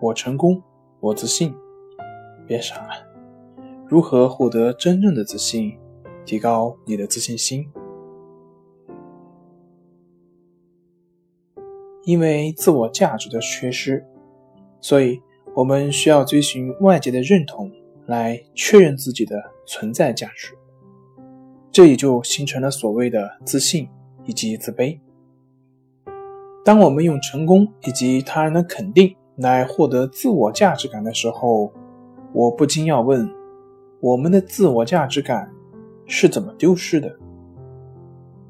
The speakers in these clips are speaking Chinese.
我成功，我自信》。别傻了，如何获得真正的自信，提高你的自信心？因为自我价值的缺失，所以我们需要追寻外界的认同来确认自己的存在价值。这也就形成了所谓的自信以及自卑。当我们用成功以及他人的肯定来获得自我价值感的时候，我不禁要问：我们的自我价值感是怎么丢失的？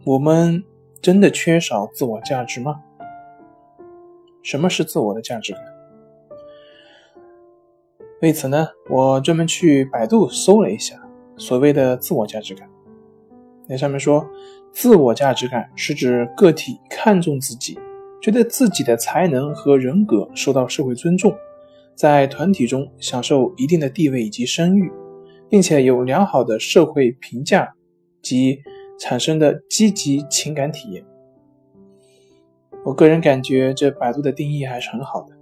我们真的缺少自我价值吗？什么是自我的价值感？为此呢，我专门去百度搜了一下所谓的自我价值感。那上面说，自我价值感是指个体看重自己。觉得自己的才能和人格受到社会尊重，在团体中享受一定的地位以及声誉，并且有良好的社会评价及产生的积极情感体验。我个人感觉这百度的定义还是很好的。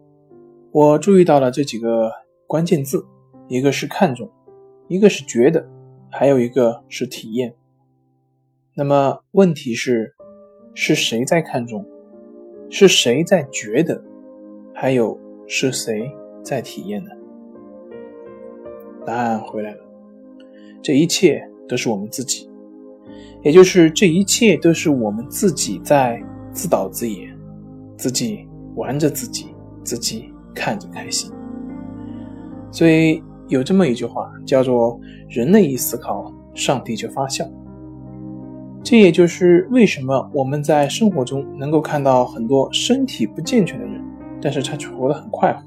我注意到了这几个关键字：一个是看重，一个是觉得，还有一个是体验。那么问题是，是谁在看重？是谁在觉得？还有是谁在体验呢？答案回来了，这一切都是我们自己，也就是这一切都是我们自己在自导自演，自己玩着自己，自己看着开心。所以有这么一句话叫做“人类一思考，上帝就发笑”。这也就是为什么我们在生活中能够看到很多身体不健全的人，但是他却活得很快活；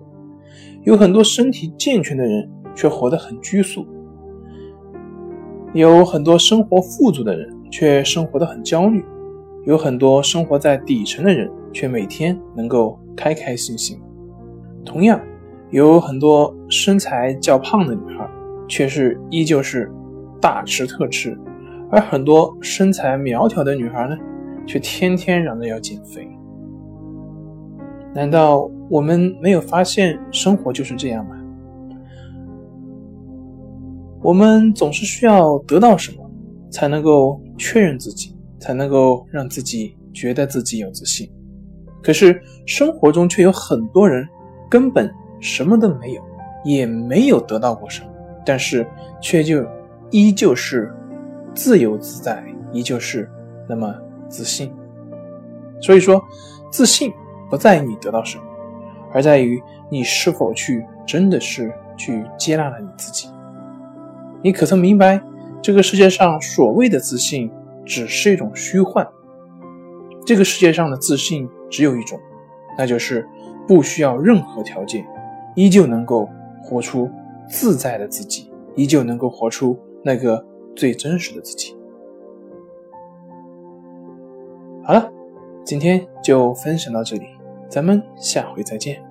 有很多身体健全的人却活得很拘束；有很多生活富足的人却生活得很焦虑；有很多生活在底层的人却每天能够开开心心。同样，有很多身材较胖的女孩，却是依旧是大吃特吃。而很多身材苗条的女孩呢，却天天嚷着要减肥。难道我们没有发现生活就是这样吗？我们总是需要得到什么，才能够确认自己，才能够让自己觉得自己有自信。可是生活中却有很多人根本什么都没有，也没有得到过什么，但是却就依旧是。自由自在依旧是那么自信，所以说，自信不在于你得到什么，而在于你是否去真的是去接纳了你自己。你可曾明白，这个世界上所谓的自信只是一种虚幻？这个世界上的自信只有一种，那就是不需要任何条件，依旧能够活出自在的自己，依旧能够活出那个。最真实的自己。好了，今天就分享到这里，咱们下回再见。